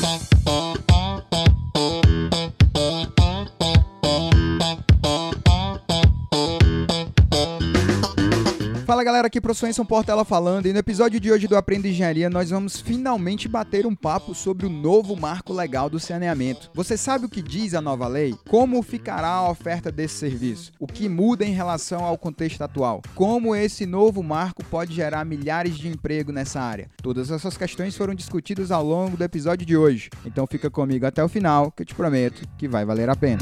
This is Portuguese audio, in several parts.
Bye. Galera, aqui professor Enson Portela falando e no episódio de hoje do Aprenda Engenharia nós vamos finalmente bater um papo sobre o novo marco legal do saneamento. Você sabe o que diz a nova lei? Como ficará a oferta desse serviço? O que muda em relação ao contexto atual? Como esse novo marco pode gerar milhares de emprego nessa área? Todas essas questões foram discutidas ao longo do episódio de hoje. Então fica comigo até o final que eu te prometo que vai valer a pena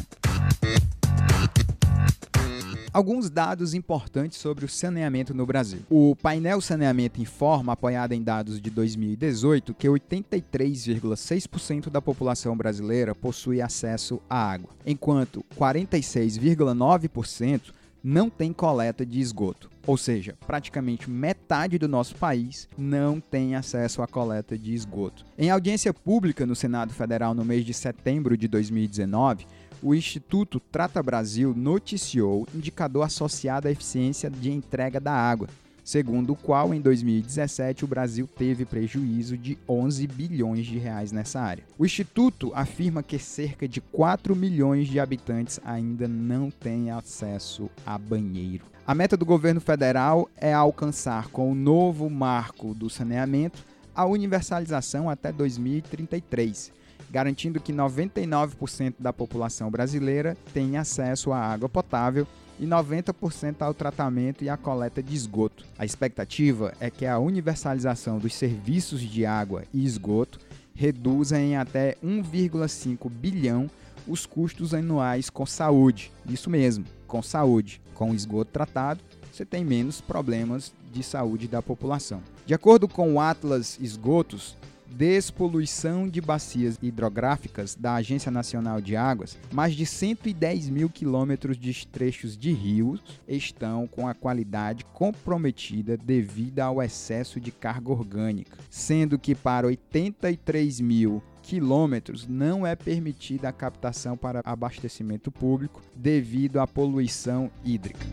alguns dados importantes sobre o saneamento no Brasil. O painel Saneamento informa, apoiado em dados de 2018, que 83,6% da população brasileira possui acesso à água, enquanto 46,9% não tem coleta de esgoto. Ou seja, praticamente metade do nosso país não tem acesso à coleta de esgoto. Em audiência pública no Senado Federal no mês de setembro de 2019, o Instituto Trata Brasil noticiou indicador associado à eficiência de entrega da água, segundo o qual em 2017 o Brasil teve prejuízo de 11 bilhões de reais nessa área. O instituto afirma que cerca de 4 milhões de habitantes ainda não têm acesso a banheiro. A meta do governo federal é alcançar com o novo marco do saneamento a universalização até 2033 garantindo que 99% da população brasileira tenha acesso à água potável e 90% ao tratamento e à coleta de esgoto. A expectativa é que a universalização dos serviços de água e esgoto reduza em até 1,5 bilhão os custos anuais com saúde. Isso mesmo, com saúde. Com esgoto tratado, você tem menos problemas de saúde da população. De acordo com o Atlas Esgotos, despoluição de bacias hidrográficas da Agência Nacional de Águas, mais de 110 mil quilômetros de trechos de rios estão com a qualidade comprometida devido ao excesso de carga orgânica, sendo que para 83 mil quilômetros não é permitida a captação para abastecimento público devido à poluição hídrica.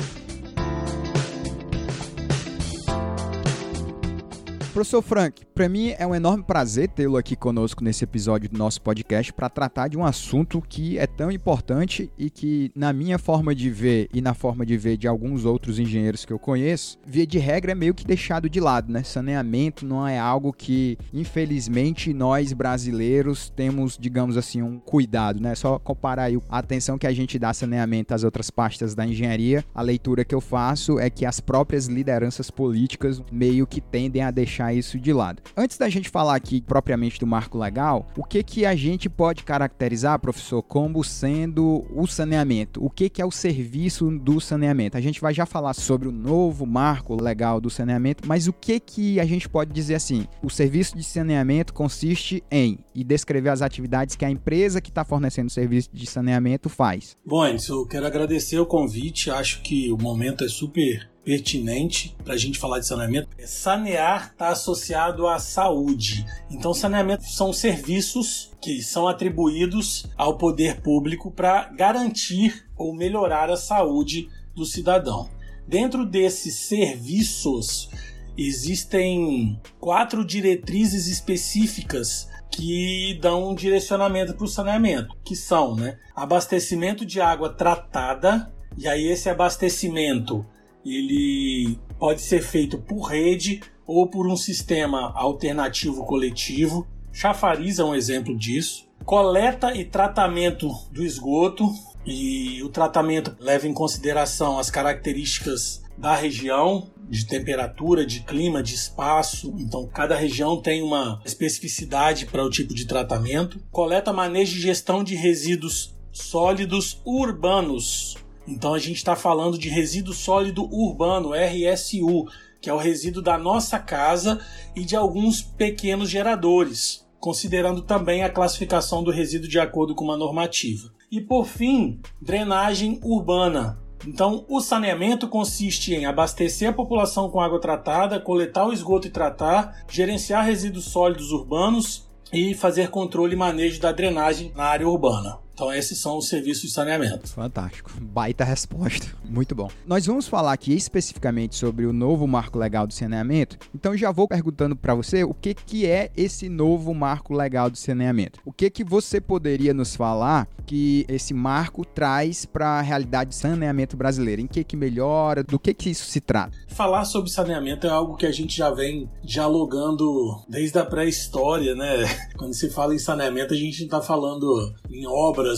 Professor Frank, para mim é um enorme prazer tê-lo aqui conosco nesse episódio do nosso podcast para tratar de um assunto que é tão importante e que, na minha forma de ver e na forma de ver de alguns outros engenheiros que eu conheço, via de regra é meio que deixado de lado, né? Saneamento não é algo que, infelizmente, nós brasileiros temos, digamos assim, um cuidado, né? Só comparar aí a atenção que a gente dá saneamento às outras pastas da engenharia, a leitura que eu faço é que as próprias lideranças políticas meio que tendem a deixar deixar isso de lado. Antes da gente falar aqui propriamente do marco legal, o que que a gente pode caracterizar, professor, como sendo o saneamento? O que que é o serviço do saneamento? A gente vai já falar sobre o novo marco legal do saneamento, mas o que que a gente pode dizer assim? O serviço de saneamento consiste em e descrever as atividades que a empresa que está fornecendo o serviço de saneamento faz. Bom, antes eu quero agradecer o convite. Acho que o momento é super pertinente para a gente falar de saneamento. Sanear está associado à saúde. Então, saneamento são serviços que são atribuídos ao poder público para garantir ou melhorar a saúde do cidadão. Dentro desses serviços, existem quatro diretrizes específicas que dão um direcionamento para o saneamento, que são né, abastecimento de água tratada, e aí esse abastecimento ele pode ser feito por rede ou por um sistema alternativo coletivo. Chafariz é um exemplo disso. Coleta e tratamento do esgoto, e o tratamento leva em consideração as características da região, de temperatura, de clima, de espaço. Então, cada região tem uma especificidade para o tipo de tratamento. Coleta, manejo e gestão de resíduos sólidos urbanos. Então a gente está falando de resíduo sólido urbano, RSU, que é o resíduo da nossa casa e de alguns pequenos geradores, considerando também a classificação do resíduo de acordo com uma normativa. E por fim, drenagem urbana. Então, o saneamento consiste em abastecer a população com água tratada, coletar o esgoto e tratar, gerenciar resíduos sólidos urbanos e fazer controle e manejo da drenagem na área urbana. Então esses são os serviços de saneamento. Fantástico. Baita resposta. Muito bom. Nós vamos falar aqui especificamente sobre o novo marco legal do saneamento. Então já vou perguntando para você o que, que é esse novo marco legal do saneamento. O que que você poderia nos falar que esse marco traz para a realidade de saneamento brasileiro? Em que que melhora? Do que que isso se trata? Falar sobre saneamento é algo que a gente já vem dialogando desde a pré-história, né? Quando se fala em saneamento, a gente não está falando em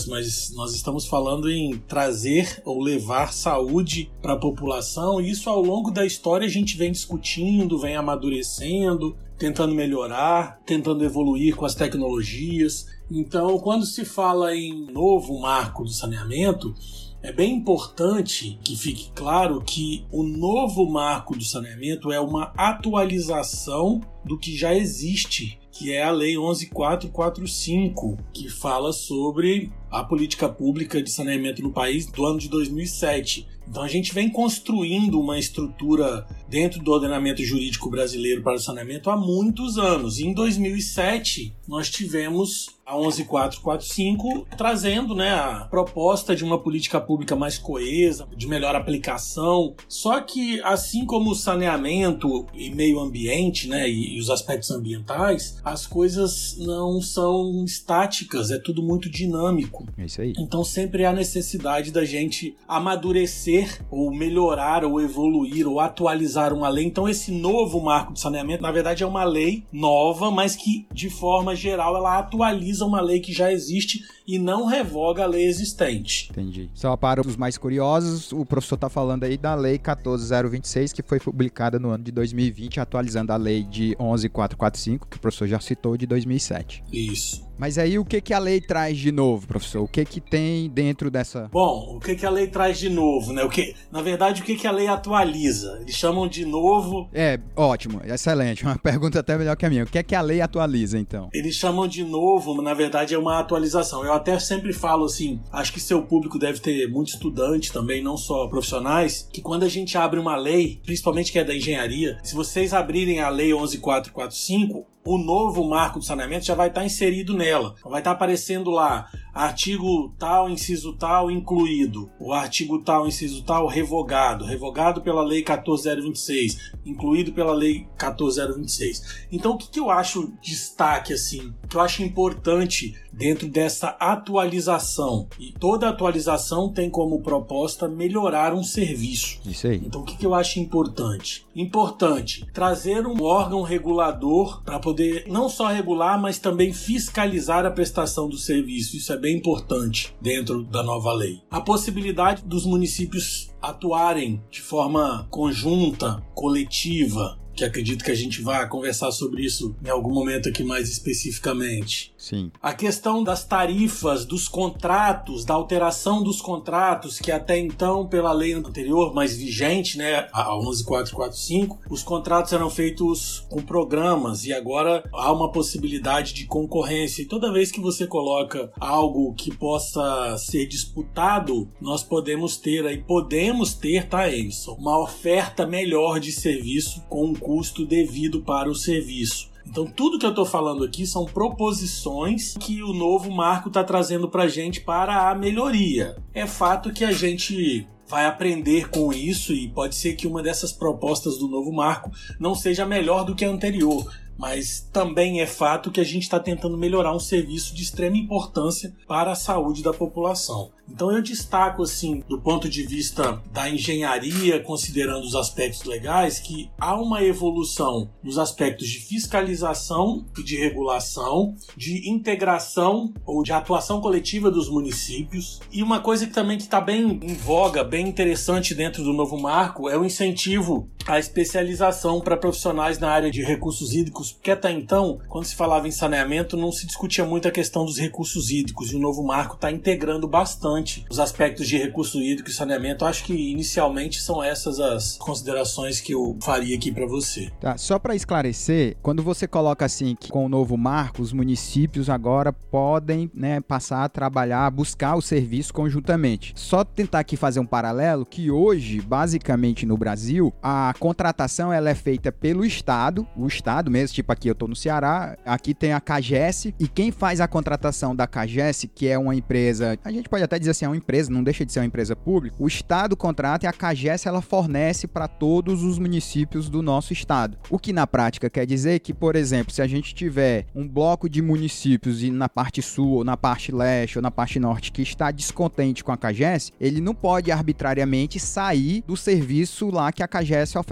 mas nós estamos falando em trazer ou levar saúde para a população. Isso ao longo da história a gente vem discutindo, vem amadurecendo, tentando melhorar, tentando evoluir com as tecnologias. Então, quando se fala em novo marco do saneamento, é bem importante que fique claro que o novo marco do saneamento é uma atualização do que já existe, que é a Lei 11445, que fala sobre a política pública de saneamento no país do ano de 2007. Então a gente vem construindo uma estrutura dentro do ordenamento jurídico brasileiro para o saneamento há muitos anos. E em 2007 nós tivemos a 11445 trazendo né, a proposta de uma política pública mais coesa, de melhor aplicação. Só que assim como o saneamento e meio ambiente, né, e os aspectos ambientais, as coisas não são estáticas, é tudo muito dinâmico. É isso aí. Então sempre há necessidade da gente amadurecer ou melhorar ou evoluir ou atualizar uma lei. Então esse novo marco de saneamento, na verdade, é uma lei nova, mas que de forma geral ela atualiza uma lei que já existe e não revoga a lei existente. Entendi. Só para os mais curiosos, o professor está falando aí da Lei 14026, que foi publicada no ano de 2020, atualizando a lei de 11445, que o professor já citou, de 2007. Isso. Mas aí o que, que a lei traz de novo, professor? O que, que tem dentro dessa. Bom, o que, que a lei traz de novo, né? O que, na verdade, o que, que a lei atualiza? Eles chamam de novo. É, ótimo, excelente. Uma pergunta até melhor que a minha. O que é que a lei atualiza, então? Eles chamam de novo, mas na verdade é uma atualização. Eu até sempre falo assim, acho que seu público deve ter muito estudante também, não só profissionais, que quando a gente abre uma lei, principalmente que é da engenharia, se vocês abrirem a lei 11445, o novo marco do saneamento já vai estar inserido nela. Vai estar aparecendo lá artigo tal, inciso tal incluído, o artigo tal, inciso tal revogado, revogado pela lei 14026, incluído pela lei 14026. Então o que, que eu acho destaque assim, que eu acho importante dentro dessa atualização. E toda atualização tem como proposta melhorar um serviço. Isso aí. Então, o que, que eu acho importante? Importante trazer um órgão regulador para poder não só regular, mas também fiscalizar a prestação do serviço. Isso é bem importante dentro da nova lei. A possibilidade dos municípios atuarem de forma conjunta, coletiva, que acredito que a gente vai conversar sobre isso em algum momento aqui mais especificamente. Sim. A questão das tarifas, dos contratos, da alteração dos contratos, que até então, pela lei anterior, mais vigente, né, a 11445, os contratos eram feitos com programas e agora há uma possibilidade de concorrência. E toda vez que você coloca algo que possa ser disputado, nós podemos ter aí, podemos ter, tá, Emerson, uma oferta melhor de serviço com um custo devido para o serviço. Então, tudo que eu estou falando aqui são proposições que o novo marco está trazendo para a gente para a melhoria. É fato que a gente vai aprender com isso e pode ser que uma dessas propostas do novo marco não seja melhor do que a anterior, mas também é fato que a gente está tentando melhorar um serviço de extrema importância para a saúde da população. Então eu destaco assim, do ponto de vista da engenharia, considerando os aspectos legais, que há uma evolução nos aspectos de fiscalização e de regulação, de integração ou de atuação coletiva dos municípios. E uma coisa que também está bem em voga, bem interessante dentro do novo marco, é o incentivo à especialização para profissionais na área de recursos hídricos, porque até então, quando se falava em saneamento, não se discutia muito a questão dos recursos hídricos, e o novo marco está integrando bastante os aspectos de recurso hídrico e saneamento. Acho que inicialmente são essas as considerações que eu faria aqui para você. Tá, só para esclarecer, quando você coloca assim que com o novo marco, os municípios agora podem né, passar a trabalhar, buscar o serviço conjuntamente. Só tentar aqui fazer um paralelo que hoje, basicamente no Brasil, a contratação ela é feita pelo Estado, o Estado mesmo, tipo aqui eu estou no Ceará, aqui tem a CAGES, e quem faz a contratação da CAGES, que é uma empresa, a gente pode até dizer assim, é uma empresa, não deixa de ser uma empresa pública, o Estado contrata e a CAGES ela fornece para todos os municípios do nosso estado. O que na prática quer dizer que, por exemplo, se a gente tiver um bloco de municípios e na parte sul, ou na parte leste, ou na parte norte que está descontente com a CAGES, ele não pode arbitrariamente sair do serviço lá que a CAGES oferece.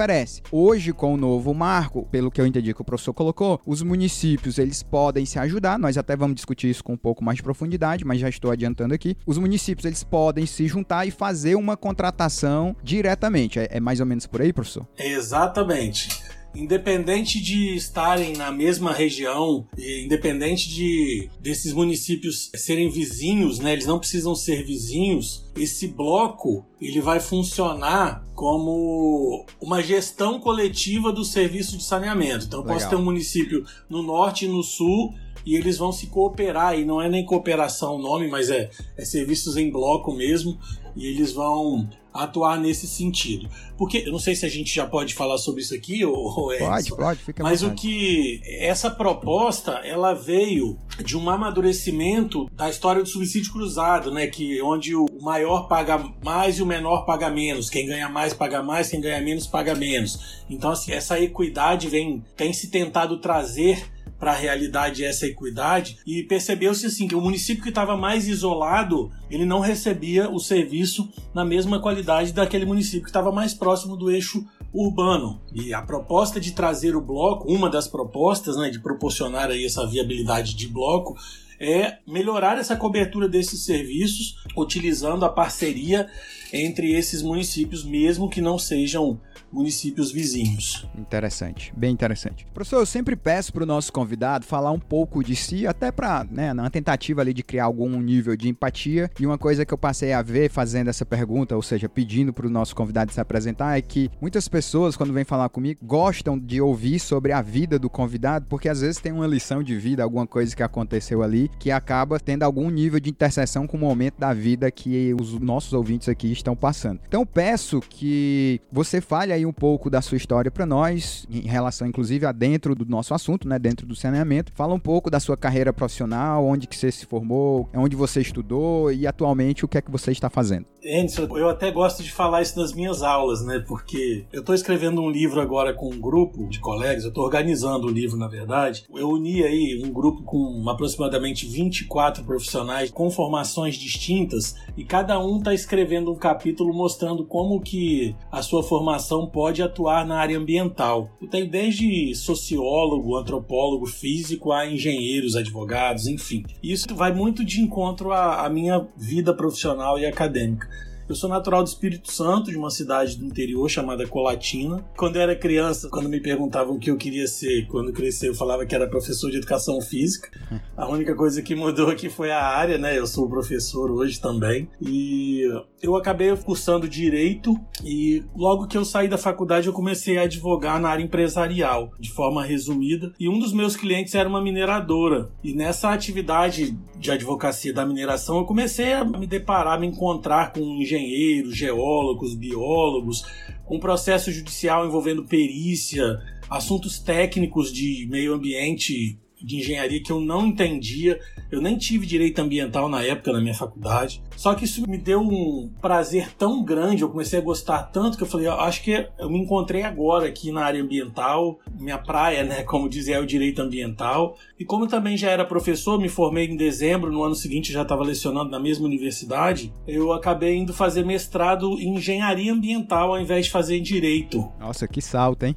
Hoje, com o novo marco, pelo que eu entendi que o professor colocou, os municípios eles podem se ajudar, nós até vamos discutir isso com um pouco mais de profundidade, mas já estou adiantando aqui. Os municípios eles podem se juntar e fazer uma contratação diretamente. É, é mais ou menos por aí, professor? Exatamente independente de estarem na mesma região, independente de desses municípios serem vizinhos, né, eles não precisam ser vizinhos, esse bloco ele vai funcionar como uma gestão coletiva do serviço de saneamento. Então, eu posso ter um município no norte e no sul e eles vão se cooperar, e não é nem cooperação o nome, mas é, é serviços em bloco mesmo, e eles vão atuar nesse sentido. Porque eu não sei se a gente já pode falar sobre isso aqui ou, é Pode, isso, pode, fica Mas o que essa proposta, ela veio de um amadurecimento da história do subsídio cruzado, né, que onde o maior paga mais e o menor paga menos, quem ganha mais paga mais, quem ganha menos paga menos. Então assim, essa equidade vem tem se tentado trazer para a realidade essa equidade. E percebeu-se assim que o município que estava mais isolado ele não recebia o serviço na mesma qualidade daquele município que estava mais próximo do eixo urbano. E a proposta de trazer o bloco uma das propostas né, de proporcionar aí essa viabilidade de bloco é melhorar essa cobertura desses serviços utilizando a parceria entre esses municípios mesmo que não sejam municípios vizinhos. Interessante, bem interessante. Professor, eu sempre peço para o nosso convidado falar um pouco de si, até para, né, na tentativa ali de criar algum nível de empatia. E uma coisa que eu passei a ver fazendo essa pergunta, ou seja, pedindo para o nosso convidado se apresentar, é que muitas pessoas, quando vêm falar comigo, gostam de ouvir sobre a vida do convidado, porque às vezes tem uma lição de vida, alguma coisa que aconteceu ali, que acaba tendo algum nível de interseção com o momento da vida que os nossos ouvintes aqui estão passando. Então peço que você fale aí um pouco da sua história para nós, em relação inclusive a dentro do nosso assunto, né, dentro do saneamento. Fala um pouco da sua carreira profissional, onde que você se formou, onde você estudou e atualmente o que é que você está fazendo. Anderson, eu até gosto de falar isso nas minhas aulas, né? Porque eu estou escrevendo um livro agora com um grupo de colegas, eu estou organizando o livro, na verdade. Eu uni aí um grupo com aproximadamente 24 profissionais com formações distintas e cada um está escrevendo um capítulo mostrando como que a sua formação pode atuar na área ambiental. Eu tenho desde sociólogo, antropólogo, físico a engenheiros, advogados, enfim. Isso vai muito de encontro à, à minha vida profissional e acadêmica. Eu sou natural do Espírito Santo, de uma cidade do interior chamada Colatina. Quando eu era criança, quando me perguntavam o que eu queria ser, quando crescer, eu falava que era professor de educação física. A única coisa que mudou aqui foi a área, né? Eu sou professor hoje também. E eu acabei cursando direito e logo que eu saí da faculdade eu comecei a advogar na área empresarial, de forma resumida. E um dos meus clientes era uma mineradora. E nessa atividade de advocacia da mineração, eu comecei a me deparar, a me encontrar com engenheiros engenheiros, geólogos, biólogos, um processo judicial envolvendo perícia, assuntos técnicos de meio ambiente, de engenharia que eu não entendia. Eu nem tive direito ambiental na época na minha faculdade. Só que isso me deu um prazer tão grande, eu comecei a gostar tanto que eu falei, acho que eu me encontrei agora aqui na área ambiental, minha praia, né, como dizia, é o direito ambiental. E como eu também já era professor, me formei em dezembro, no ano seguinte já estava lecionando na mesma universidade, eu acabei indo fazer mestrado em engenharia ambiental ao invés de fazer em direito. Nossa, que salto, hein?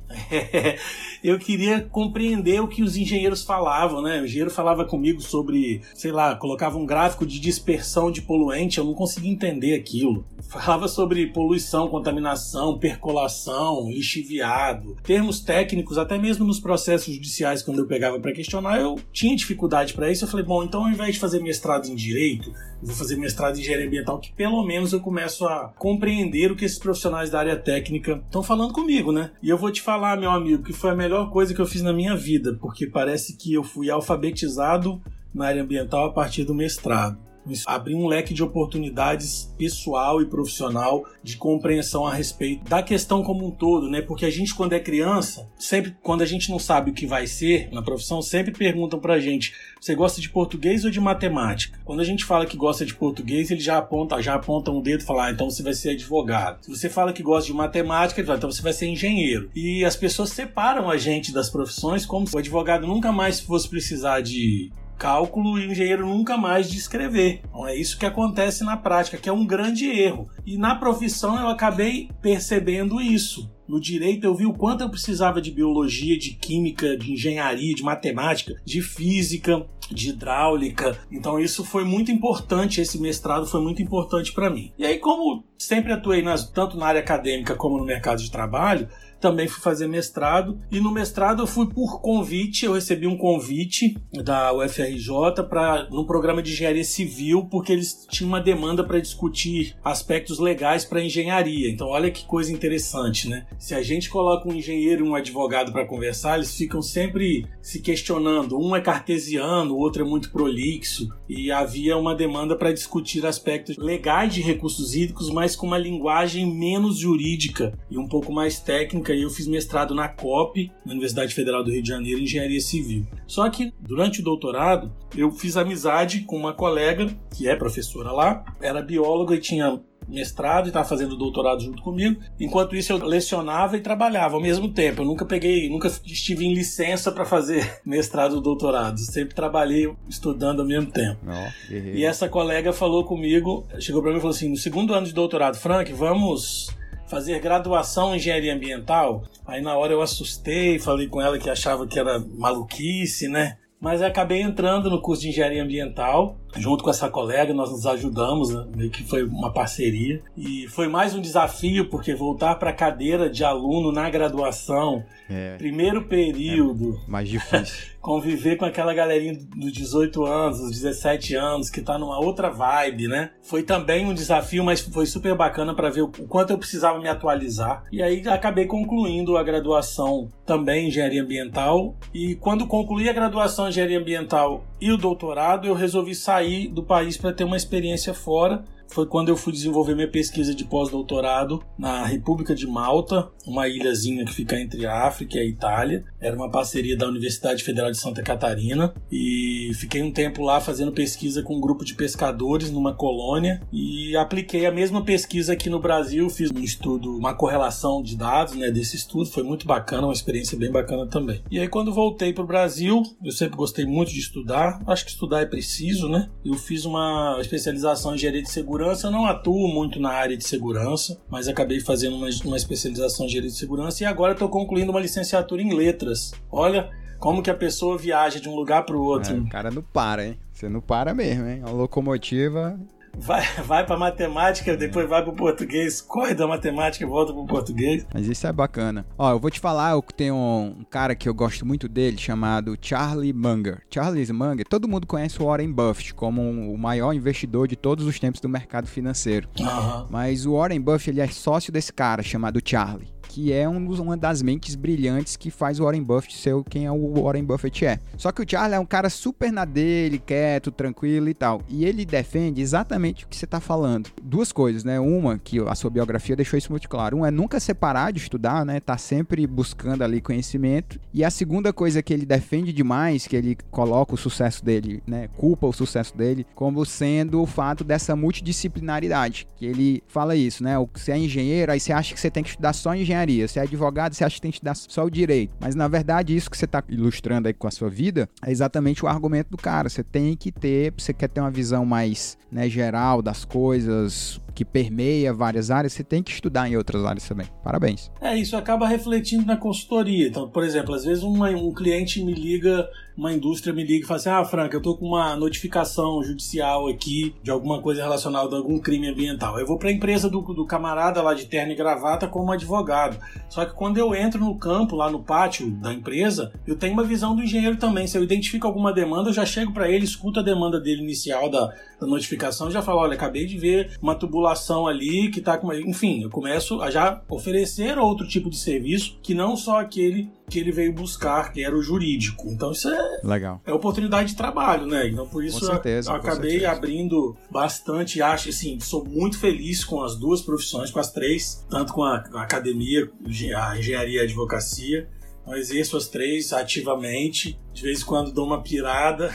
eu queria compreender o que os engenheiros falavam, né? O engenheiro falava comigo sobre, sei lá, colocava um gráfico de dispersão de poluentes eu não conseguia entender aquilo. Falava sobre poluição, contaminação, percolação, lixiviado, termos técnicos, até mesmo nos processos judiciais, quando eu pegava para questionar, eu tinha dificuldade para isso. Eu falei, bom, então ao invés de fazer mestrado em direito, vou fazer mestrado em engenharia ambiental, que pelo menos eu começo a compreender o que esses profissionais da área técnica estão falando comigo, né? E eu vou te falar, meu amigo, que foi a melhor coisa que eu fiz na minha vida, porque parece que eu fui alfabetizado na área ambiental a partir do mestrado. Abrir um leque de oportunidades pessoal e profissional de compreensão a respeito da questão como um todo, né? Porque a gente, quando é criança, sempre, quando a gente não sabe o que vai ser na profissão, sempre perguntam pra gente: você gosta de português ou de matemática? Quando a gente fala que gosta de português, ele já aponta, já aponta um dedo e fala: ah, então você vai ser advogado. Se você fala que gosta de matemática, ele fala: então você vai ser engenheiro. E as pessoas separam a gente das profissões como se o advogado nunca mais fosse precisar de cálculo e o engenheiro nunca mais de escrever. Então é isso que acontece na prática, que é um grande erro. E na profissão eu acabei percebendo isso. No direito eu vi o quanto eu precisava de biologia, de química, de engenharia, de matemática, de física, de hidráulica. Então isso foi muito importante, esse mestrado foi muito importante para mim. E aí como sempre atuei nas, tanto na área acadêmica como no mercado de trabalho, também fui fazer mestrado e no mestrado eu fui por convite, eu recebi um convite da UFRJ para num programa de engenharia civil porque eles tinham uma demanda para discutir aspectos legais para engenharia. Então olha que coisa interessante, né? Se a gente coloca um engenheiro e um advogado para conversar, eles ficam sempre se questionando. Um é cartesiano, o outro é muito prolixo e havia uma demanda para discutir aspectos legais de recursos hídricos, mas com uma linguagem menos jurídica e um pouco mais técnica e eu fiz mestrado na COP, na Universidade Federal do Rio de Janeiro, em Engenharia Civil. Só que durante o doutorado, eu fiz amizade com uma colega que é professora lá, era bióloga e tinha mestrado e estava fazendo doutorado junto comigo. Enquanto isso, eu lecionava e trabalhava ao mesmo tempo. Eu nunca peguei, nunca estive em licença para fazer mestrado e doutorado. Sempre trabalhei estudando ao mesmo tempo. Oh, e essa colega falou comigo, chegou para mim e falou assim: no segundo ano de doutorado, Frank, vamos fazer graduação em engenharia ambiental. Aí na hora eu assustei, falei com ela que achava que era maluquice, né? Mas acabei entrando no curso de engenharia ambiental, junto com essa colega, nós nos ajudamos, né? meio que foi uma parceria. E foi mais um desafio, porque voltar para a cadeira de aluno na graduação, é, primeiro período. É mais difícil. conviver com aquela galerinha dos 18 anos, dos 17 anos, que tá numa outra vibe, né? Foi também um desafio, mas foi super bacana para ver o quanto eu precisava me atualizar. E aí acabei concluindo a graduação também em engenharia ambiental. E quando concluí a graduação em engenharia ambiental e o doutorado, eu resolvi sair do país para ter uma experiência fora foi quando eu fui desenvolver minha pesquisa de pós-doutorado na República de Malta, uma ilhazinha que fica entre a África e a Itália. Era uma parceria da Universidade Federal de Santa Catarina e fiquei um tempo lá fazendo pesquisa com um grupo de pescadores numa colônia e apliquei a mesma pesquisa aqui no Brasil, fiz um estudo, uma correlação de dados, né, desse estudo, foi muito bacana, uma experiência bem bacana também. E aí quando voltei para o Brasil, eu sempre gostei muito de estudar, acho que estudar é preciso, né? Eu fiz uma especialização em engenharia de segurança eu não atuo muito na área de segurança, mas acabei fazendo uma, uma especialização em engenharia de segurança e agora estou concluindo uma licenciatura em letras. Olha como que a pessoa viaja de um lugar para o outro. É, o cara não para, hein? Você não para mesmo, hein? A locomotiva vai, vai para matemática, depois vai para o português, corre da matemática e volta para o português. Mas isso é bacana. Ó, eu vou te falar, eu tenho um cara que eu gosto muito dele, chamado Charlie Munger. Charlie Munger, todo mundo conhece o Warren Buffett como um, o maior investidor de todos os tempos do mercado financeiro. Uhum. Mas o Warren Buffett, ele é sócio desse cara chamado Charlie que é um dos, uma das mentes brilhantes que faz o Warren Buffett ser quem é o Warren Buffett é. Só que o Charlie é um cara super na dele, quieto, tranquilo e tal. E ele defende exatamente o que você está falando. Duas coisas, né? Uma, que a sua biografia deixou isso muito claro. Um é nunca separar de estudar, né? Tá sempre buscando ali conhecimento. E a segunda coisa que ele defende demais, que ele coloca o sucesso dele, né? Culpa o sucesso dele, como sendo o fato dessa multidisciplinaridade. Que ele fala isso, né? Você é engenheiro, aí você acha que você tem que estudar só engenharia engenharia, é advogado, você acha que tem que dar só o direito. Mas na verdade, isso que você está ilustrando aí com a sua vida é exatamente o argumento do cara. Você tem que ter, você quer ter uma visão mais né, geral das coisas, que permeia várias áreas, você tem que estudar em outras áreas também. Parabéns. É, isso acaba refletindo na consultoria. Então, por exemplo, às vezes uma, um cliente me liga, uma indústria me liga e fala assim: Ah, Franca, eu tô com uma notificação judicial aqui de alguma coisa relacionada a algum crime ambiental. Eu vou para a empresa do, do camarada lá de terno e gravata como advogado. Só que quando eu entro no campo, lá no pátio da empresa, eu tenho uma visão do engenheiro também. Se eu identifico alguma demanda, eu já chego para ele, escuto a demanda dele inicial da, da notificação já falo: Olha, acabei de ver uma tubulação população ali que está com. Enfim, eu começo a já oferecer outro tipo de serviço que não só aquele que ele veio buscar, que era o jurídico. Então isso é legal. É oportunidade de trabalho, né? Então por isso certeza, eu acabei abrindo bastante, acho assim, sou muito feliz com as duas profissões, com as três, tanto com a, a academia, a engenharia e a advocacia. Eu exerço as três ativamente. De vez em quando dou uma pirada,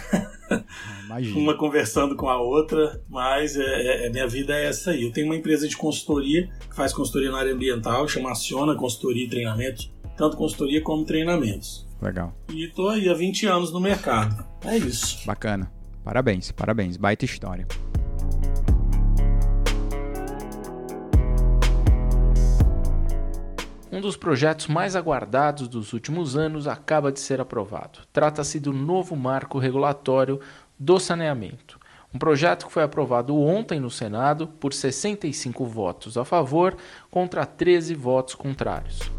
uma conversando com a outra, mas é, é, é, minha vida é essa aí. Eu tenho uma empresa de consultoria que faz consultoria na área ambiental, chama Aciona Consultoria e Treinamento, tanto consultoria como treinamentos. Legal. E tô aí há 20 anos no mercado. É isso. Bacana. Parabéns, parabéns. Baita história. Um dos projetos mais aguardados dos últimos anos acaba de ser aprovado. Trata-se do novo marco regulatório do saneamento. Um projeto que foi aprovado ontem no Senado por 65 votos a favor contra 13 votos contrários.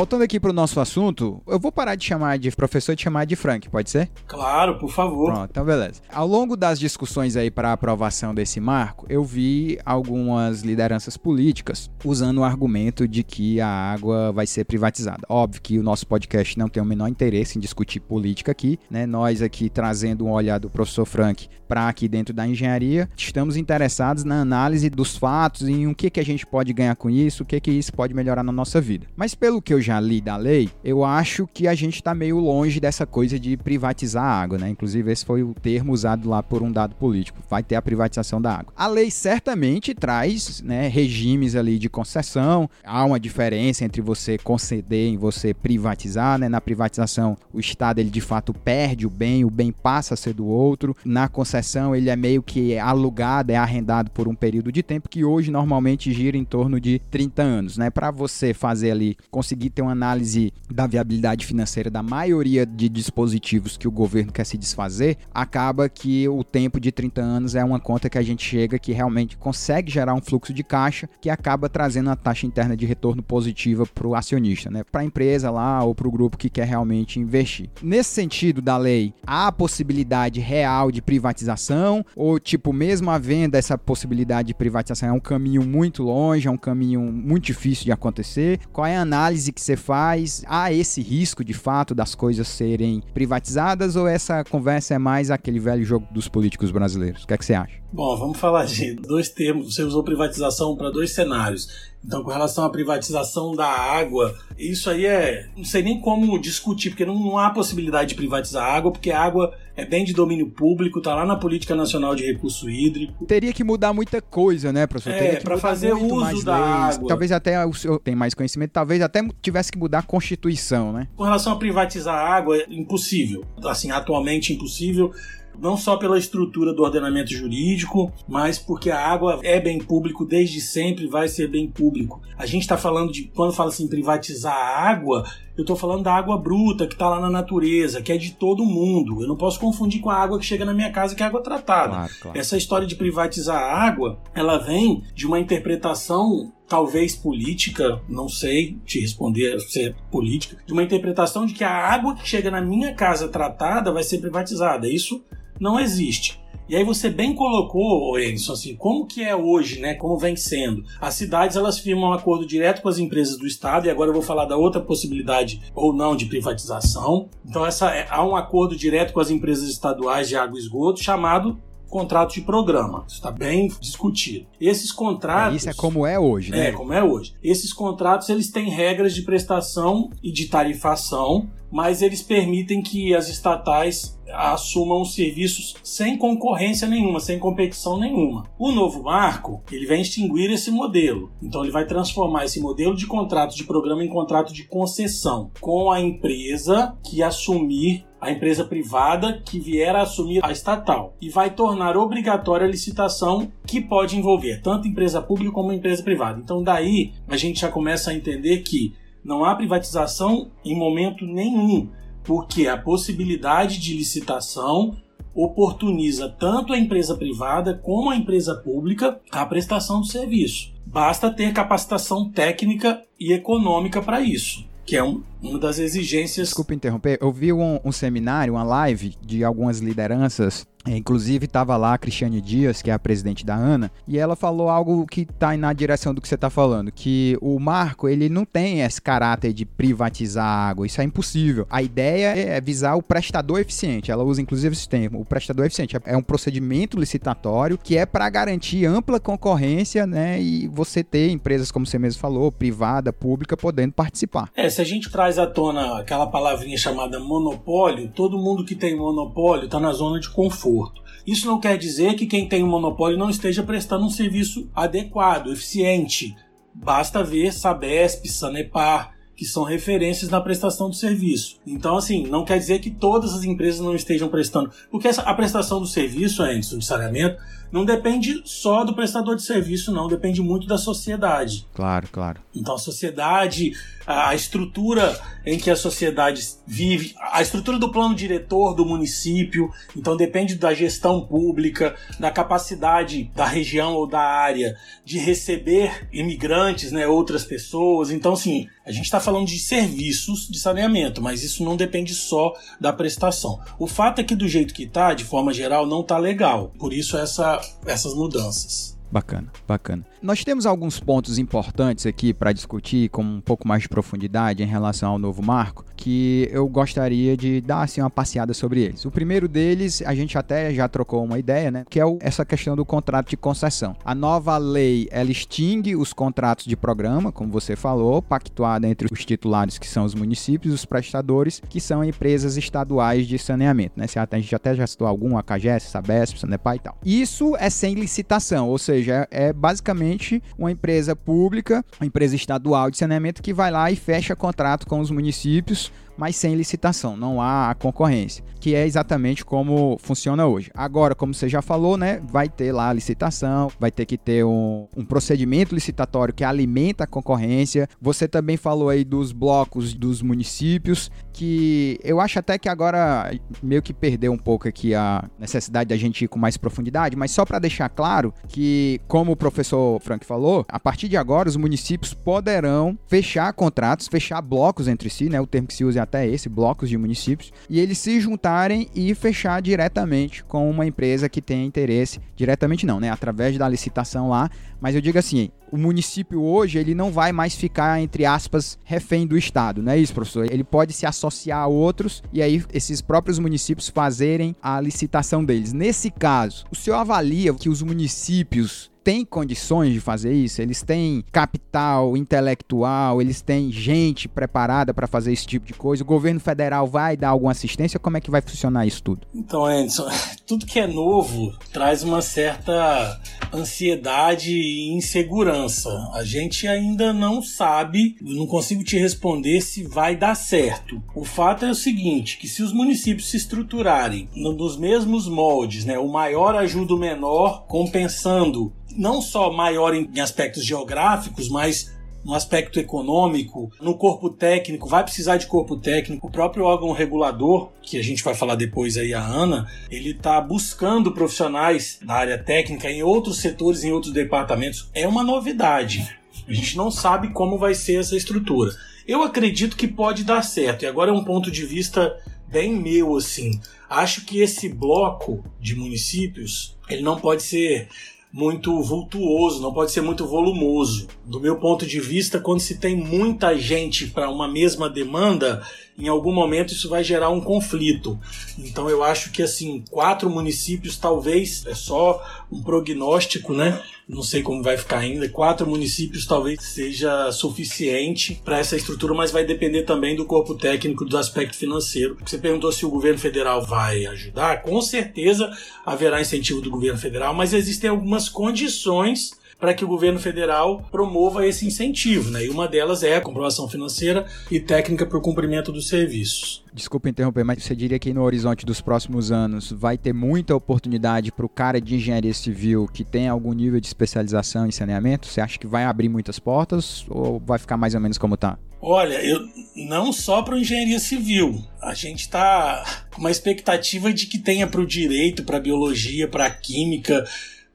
Voltando aqui para o nosso assunto, eu vou parar de chamar de professor e de chamar de Frank, pode ser? Claro, por favor. Pronto, então beleza. Ao longo das discussões aí para a aprovação desse marco, eu vi algumas lideranças políticas usando o argumento de que a água vai ser privatizada. Óbvio que o nosso podcast não tem o menor interesse em discutir política aqui, né? Nós aqui trazendo um olhar do professor Frank para aqui dentro da engenharia, estamos interessados na análise dos fatos e em o que que a gente pode ganhar com isso, o que que isso pode melhorar na nossa vida. Mas pelo que eu eu já li da lei, eu acho que a gente está meio longe dessa coisa de privatizar a água, né? Inclusive, esse foi o termo usado lá por um dado político. Vai ter a privatização da água. A lei certamente traz né, regimes ali de concessão. Há uma diferença entre você conceder e você privatizar, né? Na privatização, o Estado ele de fato perde o bem, o bem passa a ser do outro. Na concessão, ele é meio que alugado, é arrendado por um período de tempo que hoje normalmente gira em torno de 30 anos, né? Para você fazer ali conseguir ter uma análise da viabilidade financeira da maioria de dispositivos que o governo quer se desfazer, acaba que o tempo de 30 anos é uma conta que a gente chega que realmente consegue gerar um fluxo de caixa que acaba trazendo uma taxa interna de retorno positiva para o acionista, né? para a empresa lá ou para o grupo que quer realmente investir. Nesse sentido da lei, há possibilidade real de privatização ou tipo mesmo havendo essa possibilidade de privatização é um caminho muito longe, é um caminho muito difícil de acontecer? Qual é a análise que que você faz? Há esse risco de fato das coisas serem privatizadas ou essa conversa é mais aquele velho jogo dos políticos brasileiros? O que é que você acha? Bom, vamos falar de dois termos. Você usou privatização para dois cenários. Então, com relação à privatização da água, isso aí é. Não sei nem como discutir, porque não, não há possibilidade de privatizar a água, porque a água é bem de domínio público, tá lá na Política Nacional de Recurso Hídrico. Teria que mudar muita coisa, né, professor? É, para fazer uso da leis. água. Talvez até o senhor tem mais conhecimento, talvez até tivesse que mudar a Constituição, né? Com relação a privatizar a água, é impossível. Assim, atualmente impossível não só pela estrutura do ordenamento jurídico, mas porque a água é bem público desde sempre, vai ser bem público. A gente está falando de, quando fala assim, privatizar a água, eu estou falando da água bruta que está lá na natureza, que é de todo mundo. Eu não posso confundir com a água que chega na minha casa, que é água tratada. Claro, claro. Essa história de privatizar a água, ela vem de uma interpretação talvez política, não sei te responder se é política, de uma interpretação de que a água que chega na minha casa tratada vai ser privatizada. Isso não existe. E aí você bem colocou, Edson, assim, como que é hoje, né? Como vem sendo. As cidades elas firmam um acordo direto com as empresas do estado e agora eu vou falar da outra possibilidade ou não de privatização. Então essa é, há um acordo direto com as empresas estaduais de água e esgoto chamado contrato de programa. Isso está bem discutido. Esses contratos. É, isso é como é hoje, né? É, como é hoje. Esses contratos eles têm regras de prestação e de tarifação, mas eles permitem que as estatais assumam os serviços sem concorrência nenhuma, sem competição nenhuma. O novo marco, ele vai extinguir esse modelo. Então ele vai transformar esse modelo de contrato de programa em contrato de concessão com a empresa que assumir a empresa privada que vier a assumir a estatal e vai tornar obrigatória a licitação que pode envolver tanto empresa pública como empresa privada. Então daí a gente já começa a entender que não há privatização em momento nenhum porque a possibilidade de licitação oportuniza tanto a empresa privada como a empresa pública a prestação do serviço. Basta ter capacitação técnica e econômica para isso. que é um, uma das exigências. Desculpa interromper, eu vi um, um seminário, uma live de algumas lideranças inclusive estava lá a Cristiane Dias, que é a presidente da ANA, e ela falou algo que está na direção do que você está falando, que o marco ele não tem esse caráter de privatizar a água, isso é impossível. A ideia é visar o prestador eficiente, ela usa inclusive esse termo, o prestador eficiente é um procedimento licitatório que é para garantir ampla concorrência, né, e você ter empresas, como você mesmo falou, privada, pública, podendo participar. É, se a gente traz à tona aquela palavrinha chamada monopólio, todo mundo que tem monopólio está na zona de conforto conforto. Isso não quer dizer que quem tem um monopólio não esteja prestando um serviço adequado, eficiente. Basta ver Sabesp, Sanepar, que são referências na prestação do serviço. Então, assim, não quer dizer que todas as empresas não estejam prestando. Porque a prestação do serviço, Anderson, de saneamento, não depende só do prestador de serviço, não, depende muito da sociedade. Claro, claro. Então a sociedade, a estrutura em que a sociedade vive, a estrutura do plano diretor do município, então depende da gestão pública, da capacidade da região ou da área de receber imigrantes, né, outras pessoas. Então, sim, a gente está falando de serviços de saneamento, mas isso não depende só da prestação. O fato é que do jeito que está, de forma geral, não está legal. Por isso essa, essas mudanças. Bacana, bacana. Nós temos alguns pontos importantes aqui para discutir com um pouco mais de profundidade em relação ao novo marco, que eu gostaria de dar assim uma passeada sobre eles. O primeiro deles, a gente até já trocou uma ideia, né, que é o, essa questão do contrato de concessão. A nova lei, ela extingue os contratos de programa, como você falou, pactuada entre os titulares que são os municípios, os prestadores, que são empresas estaduais de saneamento, né? A gente até já citou algum, a CAGES, Sabesp, Sanepar e tal. Isso é sem licitação, ou seja, é basicamente uma empresa pública, uma empresa estadual de saneamento que vai lá e fecha contrato com os municípios mas sem licitação, não há concorrência, que é exatamente como funciona hoje. Agora, como você já falou, né, vai ter lá a licitação, vai ter que ter um, um procedimento licitatório que alimenta a concorrência. Você também falou aí dos blocos dos municípios, que eu acho até que agora meio que perdeu um pouco aqui a necessidade da gente ir com mais profundidade, mas só para deixar claro que, como o professor Frank falou, a partir de agora os municípios poderão fechar contratos, fechar blocos entre si, né, o termo que se usa é até esse, blocos de municípios, e eles se juntarem e fechar diretamente com uma empresa que tenha interesse, diretamente não, né, através da licitação lá, mas eu digo assim, o município hoje ele não vai mais ficar entre aspas refém do estado, não é isso, professor? Ele pode se associar a outros e aí esses próprios municípios fazerem a licitação deles. Nesse caso, o senhor avalia que os municípios têm condições de fazer isso, eles têm capital intelectual, eles têm gente preparada para fazer esse tipo de coisa. O governo federal vai dar alguma assistência? Como é que vai funcionar isso tudo? Então, Anderson, tudo que é novo traz uma certa ansiedade e insegurança. A gente ainda não sabe, não consigo te responder se vai dar certo. O fato é o seguinte, que se os municípios se estruturarem nos mesmos moldes, né, o maior ajuda o menor, compensando não só maior em aspectos geográficos, mas no aspecto econômico, no corpo técnico, vai precisar de corpo técnico. O próprio órgão regulador, que a gente vai falar depois aí, a ANA, ele está buscando profissionais da área técnica em outros setores, em outros departamentos. É uma novidade. A gente não sabe como vai ser essa estrutura. Eu acredito que pode dar certo, e agora é um ponto de vista bem meu, assim. Acho que esse bloco de municípios, ele não pode ser muito vultuoso, não pode ser muito volumoso. Do meu ponto de vista, quando se tem muita gente para uma mesma demanda, em algum momento isso vai gerar um conflito. Então eu acho que assim, quatro municípios talvez é só um prognóstico, né? Não sei como vai ficar ainda. Quatro municípios talvez seja suficiente para essa estrutura, mas vai depender também do corpo técnico, do aspecto financeiro. Você perguntou se o governo federal vai ajudar. Com certeza haverá incentivo do governo federal, mas existem algumas condições para que o governo federal promova esse incentivo, né? E uma delas é a comprovação financeira e técnica para o cumprimento dos serviços. Desculpa interromper, mas você diria que no horizonte dos próximos anos vai ter muita oportunidade para o cara de engenharia civil que tem algum nível de especialização em saneamento? Você acha que vai abrir muitas portas ou vai ficar mais ou menos como está? Olha, eu não só para engenharia civil. A gente está com uma expectativa de que tenha para o direito, para biologia, para química,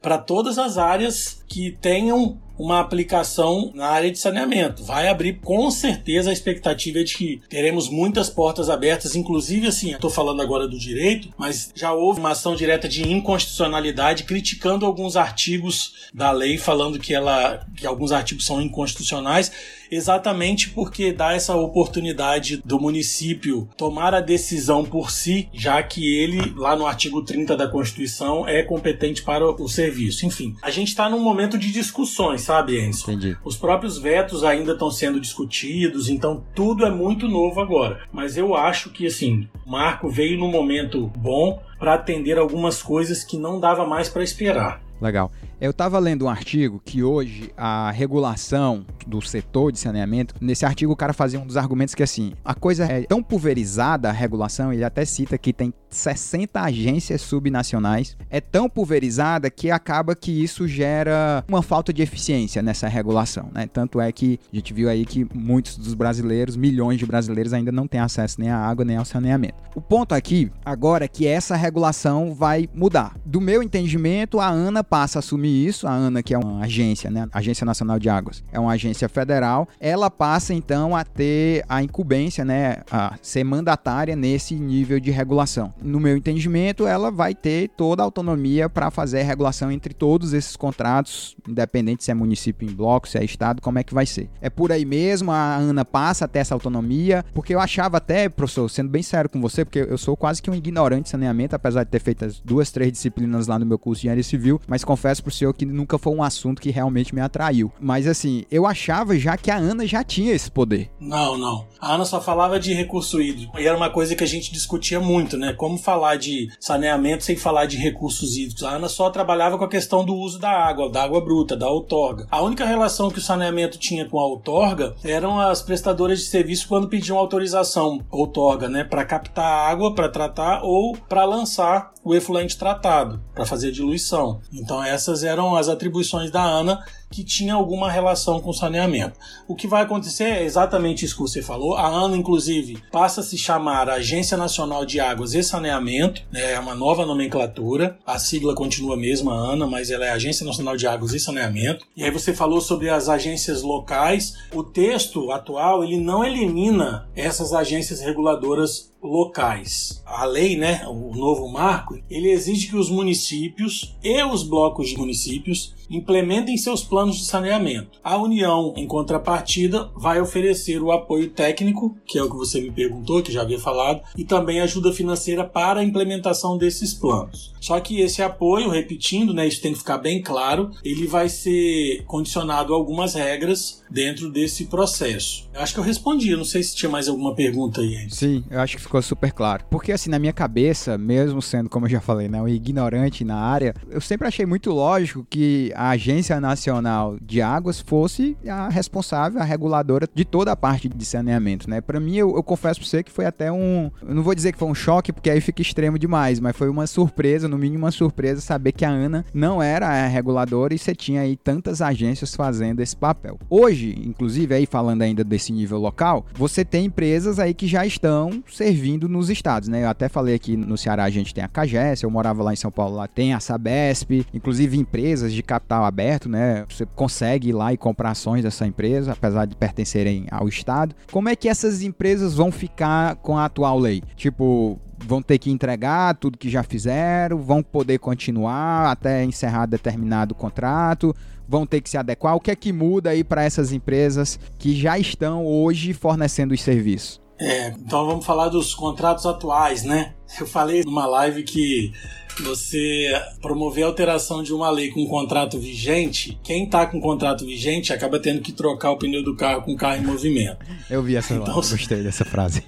para todas as áreas que tenham uma aplicação na área de saneamento. Vai abrir com certeza a expectativa é de que teremos muitas portas abertas, inclusive assim, estou falando agora do direito, mas já houve uma ação direta de inconstitucionalidade criticando alguns artigos da lei, falando que ela que alguns artigos são inconstitucionais exatamente porque dá essa oportunidade do município tomar a decisão por si, já que ele, lá no artigo 30 da Constituição, é competente para o serviço. Enfim, a gente está num momento de discussões, sabe, Enzo? Entendi. Os próprios vetos ainda estão sendo discutidos, então tudo é muito novo agora. Mas eu acho que, assim, o Marco veio num momento bom para atender algumas coisas que não dava mais para esperar. Legal. Eu estava lendo um artigo que hoje a regulação do setor de saneamento, nesse artigo o cara fazia um dos argumentos que assim, a coisa é tão pulverizada a regulação, ele até cita que tem 60 agências subnacionais, é tão pulverizada que acaba que isso gera uma falta de eficiência nessa regulação, né? Tanto é que a gente viu aí que muitos dos brasileiros, milhões de brasileiros ainda não têm acesso nem à água nem ao saneamento. O ponto aqui agora é que essa regulação vai mudar. Do meu entendimento, a ANA passa a assumir isso, a ANA, que é uma agência, né? Agência Nacional de Águas, é uma agência federal, ela passa então a ter a incumbência, né? A ser mandatária nesse nível de regulação. No meu entendimento, ela vai ter toda a autonomia para fazer regulação entre todos esses contratos, independente se é município em bloco, se é estado, como é que vai ser. É por aí mesmo, a ANA passa a ter essa autonomia, porque eu achava até, professor, sendo bem sério com você, porque eu sou quase que um ignorante de saneamento, apesar de ter feito as duas, três disciplinas lá no meu curso de engenharia civil, mas confesso pro que nunca foi um assunto que realmente me atraiu. Mas assim, eu achava já que a Ana já tinha esse poder. Não, não. A Ana só falava de recurso hídrico. E era uma coisa que a gente discutia muito, né? Como falar de saneamento sem falar de recursos hídricos. A Ana só trabalhava com a questão do uso da água, da água bruta, da outorga. A única relação que o saneamento tinha com a outorga eram as prestadoras de serviço quando pediam autorização outorga, né? Para captar água, para tratar ou para lançar o efluente tratado, para fazer diluição. Então essas eram as atribuições da ANA que tinha alguma relação com saneamento. O que vai acontecer é exatamente isso que você falou. A ANA, inclusive, passa a se chamar Agência Nacional de Águas e Saneamento, né? é uma nova nomenclatura. A sigla continua a mesma, ANA, mas ela é Agência Nacional de Águas e Saneamento. E aí você falou sobre as agências locais. O texto atual ele não elimina essas agências reguladoras locais. A lei, né, o novo marco, ele exige que os municípios e os blocos de municípios implementem seus planos de saneamento. A União, em contrapartida, vai oferecer o apoio técnico, que é o que você me perguntou, que já havia falado, e também ajuda financeira para a implementação desses planos. Só que esse apoio, repetindo, né, isso tem que ficar bem claro, ele vai ser condicionado a algumas regras dentro desse processo. Eu acho que eu respondi, eu não sei se tinha mais alguma pergunta aí. Sim, eu acho que ficou super claro. Porque assim, na minha cabeça, mesmo sendo, como eu já falei, né, um ignorante na área, eu sempre achei muito lógico que a Agência Nacional de Águas fosse a responsável, a reguladora de toda a parte de saneamento, né? Para mim, eu, eu confesso para você que foi até um, não vou dizer que foi um choque, porque aí fica extremo demais, mas foi uma surpresa, no mínimo uma surpresa saber que a ANA não era a reguladora e você tinha aí tantas agências fazendo esse papel. Hoje, inclusive aí falando ainda desse nível local, você tem empresas aí que já estão servindo nos estados, né? Eu até falei aqui no Ceará a gente tem a Cagés, eu morava lá em São Paulo, lá tem a Sabesp, inclusive empresas de capital aberto, né? Você consegue ir lá e comprar ações dessa empresa, apesar de pertencerem ao estado. Como é que essas empresas vão ficar com a atual lei? Tipo, vão ter que entregar tudo que já fizeram, vão poder continuar até encerrar determinado contrato, vão ter que se adequar. O que é que muda aí para essas empresas que já estão hoje fornecendo os serviços? É, então vamos falar dos contratos atuais, né? Eu falei numa live que você promover a alteração de uma lei com um contrato vigente, quem está com contrato vigente acaba tendo que trocar o pneu do carro com o carro em movimento. Eu vi essa então, live, gostei dessa frase.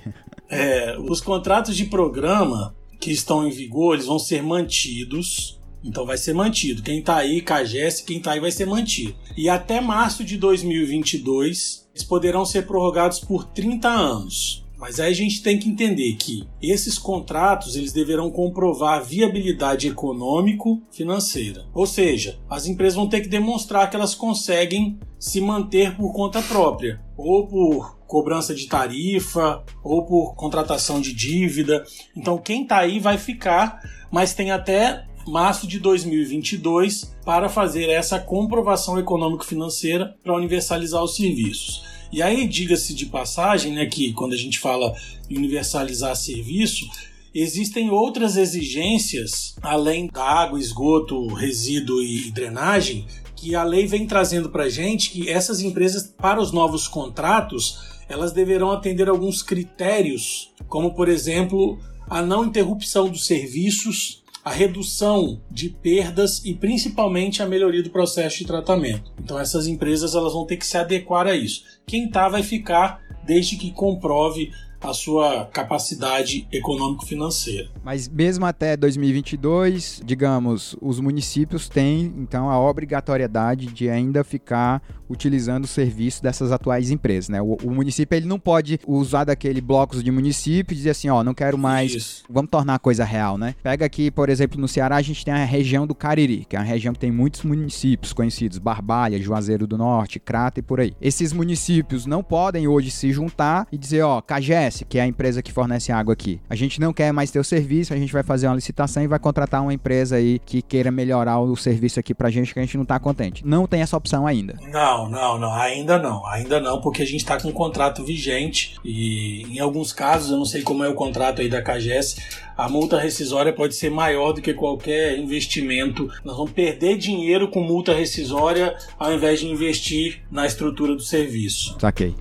É, os contratos de programa que estão em vigor, eles vão ser mantidos. Então vai ser mantido. Quem está aí, CAGES, quem está aí vai ser mantido. E até março de 2022, eles poderão ser prorrogados por 30 anos. Mas aí a gente tem que entender que esses contratos eles deverão comprovar viabilidade econômico-financeira. Ou seja, as empresas vão ter que demonstrar que elas conseguem se manter por conta própria, ou por cobrança de tarifa, ou por contratação de dívida. Então quem está aí vai ficar, mas tem até março de 2022 para fazer essa comprovação econômico-financeira para universalizar os serviços. E aí, diga-se de passagem, né, que quando a gente fala universalizar serviço, existem outras exigências além da água, esgoto, resíduo e drenagem que a lei vem trazendo para a gente que essas empresas, para os novos contratos, elas deverão atender alguns critérios, como por exemplo a não interrupção dos serviços, a redução de perdas e principalmente a melhoria do processo de tratamento. Então essas empresas elas vão ter que se adequar a isso. Quem tá vai ficar desde que comprove a sua capacidade econômico-financeira. Mas mesmo até 2022, digamos, os municípios têm então a obrigatoriedade de ainda ficar utilizando o serviço dessas atuais empresas, né? O, o município ele não pode usar daquele blocos de município e dizer assim, ó, não quero mais, Isso. vamos tornar a coisa real, né? Pega aqui, por exemplo, no Ceará a gente tem a região do Cariri, que é uma região que tem muitos municípios conhecidos, Barbalha, Juazeiro do Norte, Crata e por aí. Esses municípios não podem hoje se juntar e dizer, ó, Cagés, que é a empresa que fornece água aqui, a gente não quer mais ter o serviço, a gente vai fazer uma licitação e vai contratar uma empresa aí que queira melhorar o serviço aqui pra gente que a gente não tá contente. Não tem essa opção ainda. Não, não, não, ainda não, ainda não, porque a gente está com um contrato vigente e em alguns casos, eu não sei como é o contrato aí da CAGES, a multa rescisória pode ser maior do que qualquer investimento. Nós vamos perder dinheiro com multa rescisória ao invés de investir na estrutura do serviço. Saquei.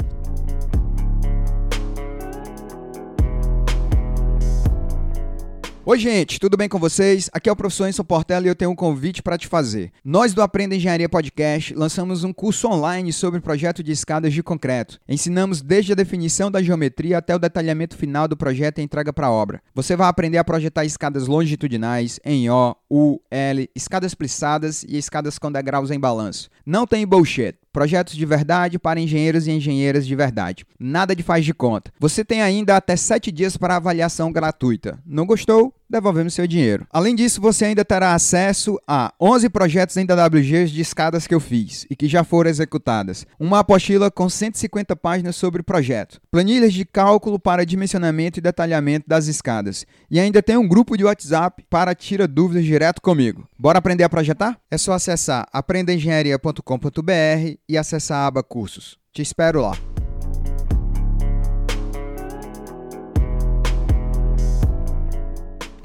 Oi, gente, tudo bem com vocês? Aqui é o professor Enson Portela e eu tenho um convite para te fazer. Nós do Aprenda Engenharia Podcast lançamos um curso online sobre projeto de escadas de concreto. Ensinamos desde a definição da geometria até o detalhamento final do projeto e entrega para a obra. Você vai aprender a projetar escadas longitudinais em O, U, L, escadas plissadas e escadas com degraus em balanço. Não tem bullshit. Projetos de verdade para engenheiros e engenheiras de verdade. Nada de faz de conta. Você tem ainda até 7 dias para avaliação gratuita. Não gostou? Devolvemos seu dinheiro. Além disso, você ainda terá acesso a 11 projetos em DWGs de escadas que eu fiz e que já foram executadas. Uma apostila com 150 páginas sobre o projeto. Planilhas de cálculo para dimensionamento e detalhamento das escadas. E ainda tem um grupo de WhatsApp para tirar dúvidas direto comigo. Bora aprender a projetar? É só acessar aprendaengenharia.com.br e acessar a aba Cursos. Te espero lá.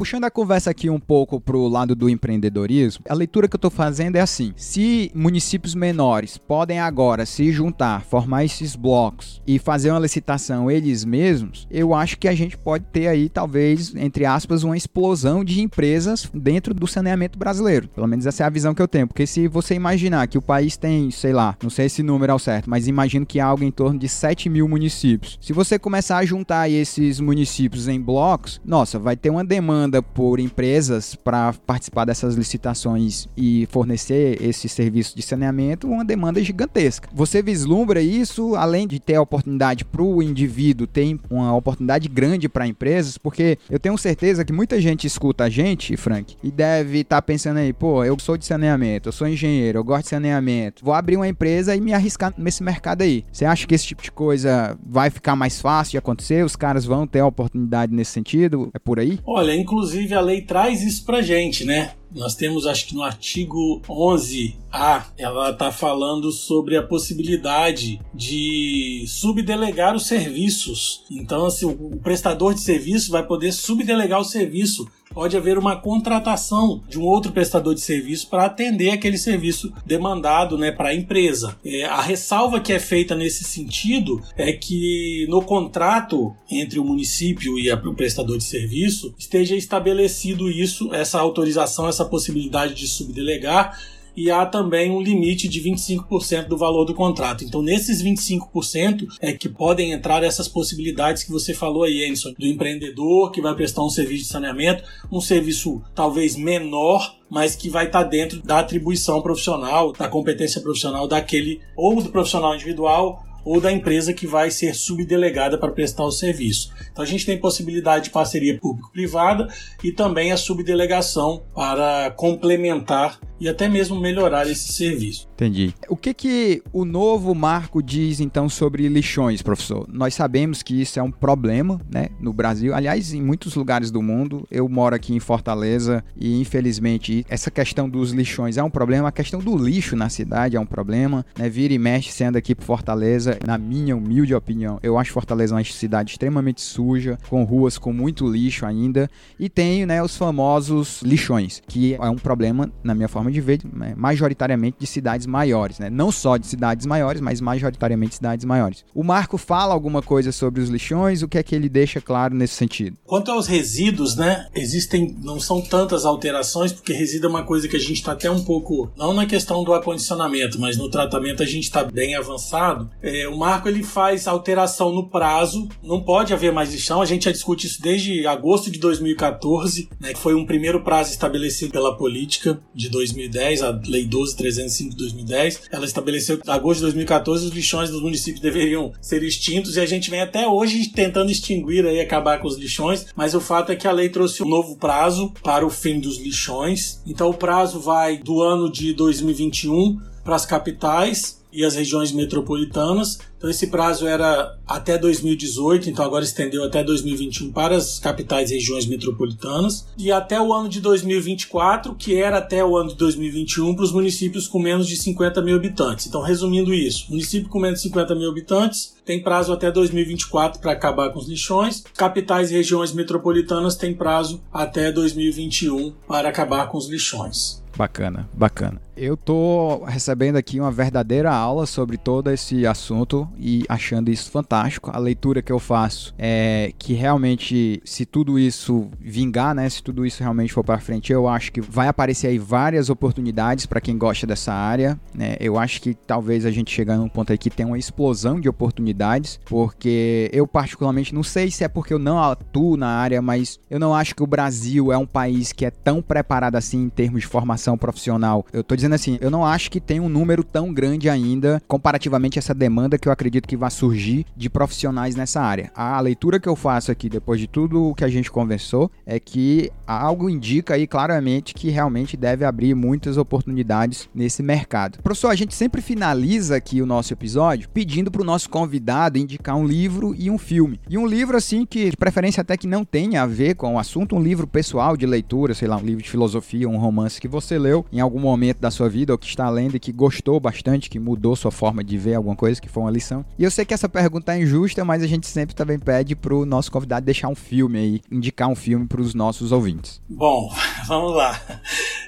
Puxando a conversa aqui um pouco pro lado do empreendedorismo, a leitura que eu tô fazendo é assim: se municípios menores podem agora se juntar, formar esses blocos e fazer uma licitação eles mesmos, eu acho que a gente pode ter aí, talvez, entre aspas, uma explosão de empresas dentro do saneamento brasileiro. Pelo menos essa é a visão que eu tenho. Porque se você imaginar que o país tem, sei lá, não sei esse número ao certo, mas imagino que há algo em torno de 7 mil municípios. Se você começar a juntar esses municípios em blocos, nossa, vai ter uma demanda demanda por empresas para participar dessas licitações e fornecer esse serviço de saneamento, uma demanda gigantesca. Você vislumbra isso, além de ter a oportunidade para o indivíduo, tem uma oportunidade grande para empresas, porque eu tenho certeza que muita gente escuta a gente, Frank, e deve estar tá pensando aí, pô, eu sou de saneamento, eu sou engenheiro, eu gosto de saneamento, vou abrir uma empresa e me arriscar nesse mercado aí. Você acha que esse tipo de coisa vai ficar mais fácil de acontecer? Os caras vão ter a oportunidade nesse sentido? É por aí? Olha, inclusive inclusive a lei traz isso pra gente, né? Nós temos, acho que no artigo 11A, ela está falando sobre a possibilidade de subdelegar os serviços. Então, assim, o prestador de serviço vai poder subdelegar o serviço pode haver uma contratação de um outro prestador de serviço para atender aquele serviço demandado né, para a empresa. É, a ressalva que é feita nesse sentido é que no contrato entre o município e o prestador de serviço esteja estabelecido isso, essa autorização, essa possibilidade de subdelegar e há também um limite de 25% do valor do contrato. Então, nesses 25% é que podem entrar essas possibilidades que você falou aí, Enson, do empreendedor que vai prestar um serviço de saneamento, um serviço talvez menor, mas que vai estar dentro da atribuição profissional, da competência profissional daquele ou do profissional individual ou da empresa que vai ser subdelegada para prestar o serviço. Então a gente tem possibilidade de parceria público-privada e também a subdelegação para complementar e até mesmo melhorar esse serviço. Entendi. O que que o novo marco diz então sobre lixões, professor? Nós sabemos que isso é um problema, né, no Brasil, aliás, em muitos lugares do mundo. Eu moro aqui em Fortaleza e infelizmente essa questão dos lixões é um problema, a questão do lixo na cidade é um problema, né? Vira e mexe sendo aqui por Fortaleza, na minha humilde opinião, eu acho Fortaleza uma cidade extremamente suja, com ruas com muito lixo ainda, e tem, né, os famosos lixões, que é um problema na minha forma de ver, né, majoritariamente de cidades maiores, né? Não só de cidades maiores, mas majoritariamente cidades maiores. O Marco fala alguma coisa sobre os lixões, o que é que ele deixa claro nesse sentido? Quanto aos resíduos, né? Existem, não são tantas alterações, porque resíduo é uma coisa que a gente está até um pouco, não na questão do acondicionamento, mas no tratamento a gente está bem avançado. É, o Marco ele faz alteração no prazo, não pode haver mais lixão, a gente já discute isso desde agosto de 2014, né? Que foi um primeiro prazo estabelecido pela política de 2010, a Lei 12305 de 2010. Ela estabeleceu que em agosto de 2014 os lixões dos municípios deveriam ser extintos e a gente vem até hoje tentando extinguir e acabar com os lixões, mas o fato é que a lei trouxe um novo prazo para o fim dos lixões. Então o prazo vai do ano de 2021 para as capitais e as regiões metropolitanas. Então esse prazo era até 2018, então agora estendeu até 2021 para as capitais e regiões metropolitanas e até o ano de 2024, que era até o ano de 2021 para os municípios com menos de 50 mil habitantes. Então resumindo isso, município com menos de 50 mil habitantes tem prazo até 2024 para acabar com os lixões. Capitais e regiões metropolitanas têm prazo até 2021 para acabar com os lixões. Bacana, bacana. Eu tô recebendo aqui uma verdadeira aula sobre todo esse assunto e achando isso fantástico. A leitura que eu faço é que realmente, se tudo isso vingar, né, se tudo isso realmente for para frente, eu acho que vai aparecer aí várias oportunidades para quem gosta dessa área. Né? Eu acho que talvez a gente chegar num ponto aí que tem uma explosão de oportunidades, porque eu particularmente não sei se é porque eu não atuo na área, mas eu não acho que o Brasil é um país que é tão preparado assim em termos de formação profissional. Eu tô dizendo assim, eu não acho que tem um número tão grande ainda comparativamente a essa demanda que eu acredito que vai surgir de profissionais nessa área. A leitura que eu faço aqui depois de tudo o que a gente conversou é que algo indica aí claramente que realmente deve abrir muitas oportunidades nesse mercado. Professor, a gente sempre finaliza aqui o nosso episódio pedindo para o nosso convidado indicar um livro e um filme. E um livro assim que de preferência até que não tenha a ver com o assunto, um livro pessoal de leitura, sei lá, um livro de filosofia, um romance que você leu em algum momento da sua vida ou que está lendo e que gostou bastante, que mudou sua forma de ver alguma coisa, que foi uma lição. E eu sei que essa pergunta é injusta, mas a gente sempre também pede pro nosso convidado deixar um filme aí, indicar um filme para os nossos ouvintes. Bom, vamos lá.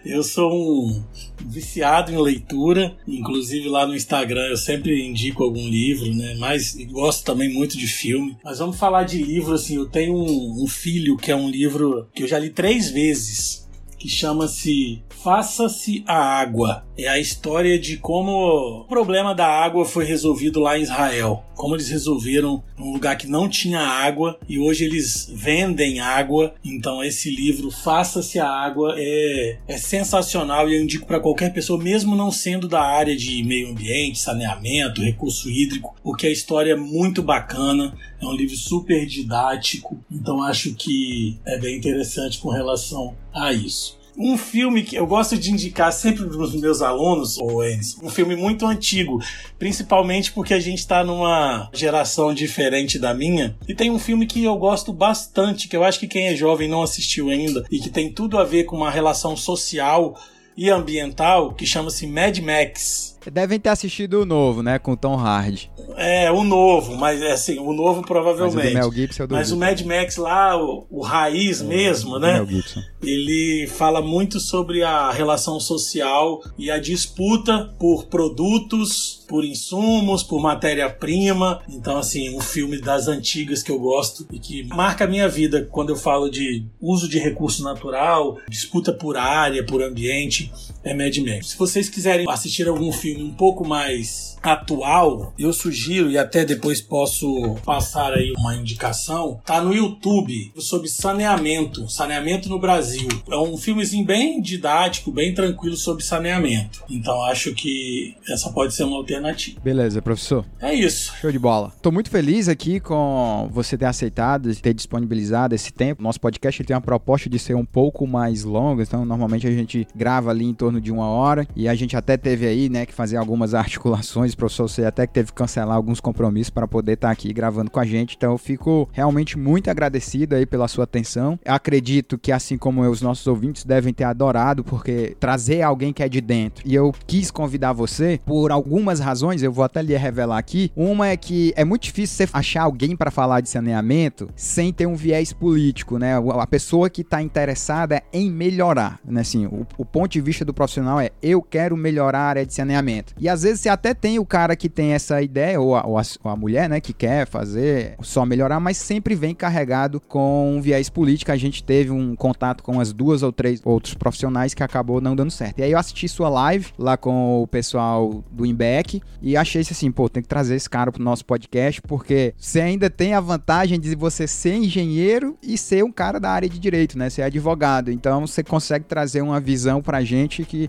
Eu sou um viciado em leitura, inclusive lá no Instagram eu sempre indico algum livro, né? Mas gosto também muito de filme. Mas vamos falar de livro, assim, eu tenho um, um filho que é um livro que eu já li três vezes, que chama-se Faça-se a Água. É a história de como o problema da água foi resolvido lá em Israel. Como eles resolveram um lugar que não tinha água e hoje eles vendem água. Então esse livro Faça-se a Água é, é sensacional e eu indico para qualquer pessoa, mesmo não sendo da área de meio ambiente, saneamento, recurso hídrico, porque a história é muito bacana. É um livro super didático, então acho que é bem interessante com relação a isso. Um filme que eu gosto de indicar sempre para os meus alunos, ou eles, um filme muito antigo, principalmente porque a gente está numa geração diferente da minha. E tem um filme que eu gosto bastante, que eu acho que quem é jovem não assistiu ainda, e que tem tudo a ver com uma relação social e ambiental, que chama-se Mad Max. Devem ter assistido o novo, né? Com o Tom Hardy. É, o novo, mas é assim, o novo provavelmente. Mas o, Mel Gibson, mas o Mad Max lá, o, o raiz é, mesmo, né? Mel Gibson. Ele fala muito sobre a relação social e a disputa por produtos, por insumos, por matéria-prima. Então, assim, um filme das antigas que eu gosto e que marca a minha vida quando eu falo de uso de recurso natural, disputa por área, por ambiente, é Mad Max. Se vocês quiserem assistir algum filme um pouco mais atual, eu sugiro e até depois posso passar aí uma indicação, tá no YouTube sobre saneamento, saneamento no Brasil. É um filmezinho bem didático, bem tranquilo sobre saneamento. Então acho que essa pode ser uma alternativa. Beleza, professor. É isso. Show de bola. Tô muito feliz aqui com você ter aceitado, ter disponibilizado esse tempo. Nosso podcast tem uma proposta de ser um pouco mais longo, então normalmente a gente grava ali em torno torno de uma hora e a gente até teve aí, né, que fazer algumas articulações, professor, você até que teve que cancelar alguns compromissos para poder estar tá aqui gravando com a gente. Então eu fico realmente muito agradecido aí pela sua atenção. Eu acredito que assim como eu, os nossos ouvintes devem ter adorado porque trazer alguém que é de dentro. E eu quis convidar você por algumas razões, eu vou até lhe revelar aqui. Uma é que é muito difícil você achar alguém para falar de saneamento sem ter um viés político, né? A pessoa que está interessada em melhorar, né? Assim, o, o, ponto de vista do profissional é eu quero melhorar a área de saneamento. E às vezes você até tem o cara que tem essa ideia, ou a, ou a, ou a mulher, né, que quer fazer só melhorar, mas sempre vem carregado com um viés político. A gente teve um contato com as duas ou três outros profissionais que acabou não dando certo. E aí eu assisti sua live lá com o pessoal do Imbec e achei assim, pô, tem que trazer esse cara pro nosso podcast, porque você ainda tem a vantagem de você ser engenheiro e ser um cara da área de direito, né? Ser advogado. Então você consegue trazer uma visão pra gente que,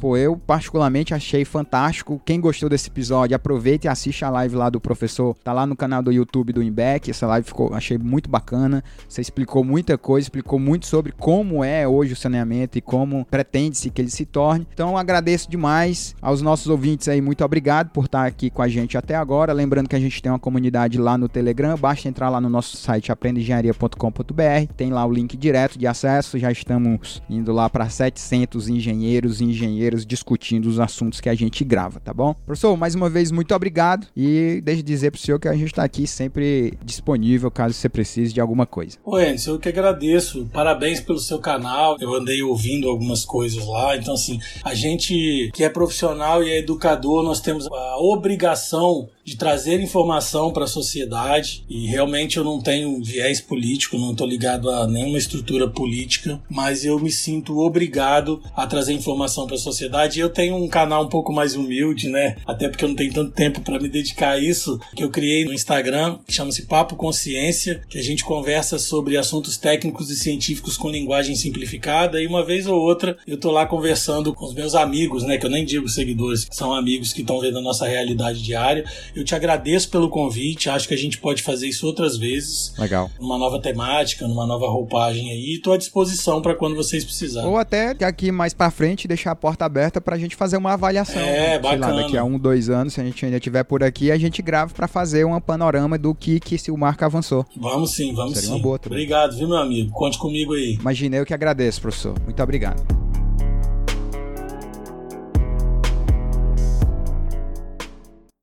pô, eu particularmente achei fantástico. Quem gostou desse episódio, aproveita e assiste a live lá do professor. Tá lá no canal do YouTube do Imbec. Essa live ficou, achei muito bacana. Você explicou muita coisa, explicou muito sobre como é hoje o saneamento e como pretende-se que ele se torne. Então agradeço demais aos nossos ouvintes aí, muito obrigado por estar aqui com a gente até agora. Lembrando que a gente tem uma comunidade lá no Telegram, basta entrar lá no nosso site aprendeengenharia.com.br, tem lá o link direto de acesso, já estamos indo lá para 700 engenheiros e engenheiras discutindo os assuntos que a gente grava, tá bom? Professor, mais uma vez, muito obrigado e deixe dizer pro senhor que a gente está aqui sempre disponível caso você precise de alguma coisa. Enzo, eu que agradeço. Parabéns pelo seu canal. Eu andei ouvindo algumas coisas lá. Então, assim, a gente que é profissional e é educador, nós temos a obrigação de trazer informação para a sociedade e realmente eu não tenho viés político, não estou ligado a nenhuma estrutura política, mas eu me sinto obrigado a trazer informação para a sociedade. Eu tenho um canal um pouco mais humilde, né? Até porque eu não tenho tanto tempo para me dedicar a isso, que eu criei no Instagram, que chama-se Papo Consciência, que a gente conversa sobre assuntos técnicos e científicos com linguagem simplificada e uma vez ou outra eu tô lá conversando com os meus amigos, né, que eu nem digo seguidores, são amigos que estão vendo a nossa realidade diária. Te agradeço pelo convite. Acho que a gente pode fazer isso outras vezes. Legal. Uma nova temática, numa nova roupagem aí. Estou à disposição para quando vocês precisarem. Ou até aqui mais para frente deixar a porta aberta para a gente fazer uma avaliação. É, bacana. Lá, daqui a um, dois anos, se a gente ainda estiver por aqui, a gente grava para fazer um panorama do que, que se o marco avançou. Vamos sim, vamos Seria sim. Uma boa também. Obrigado, viu, meu amigo? Conte comigo aí. Imaginei eu que agradeço, professor. Muito obrigado.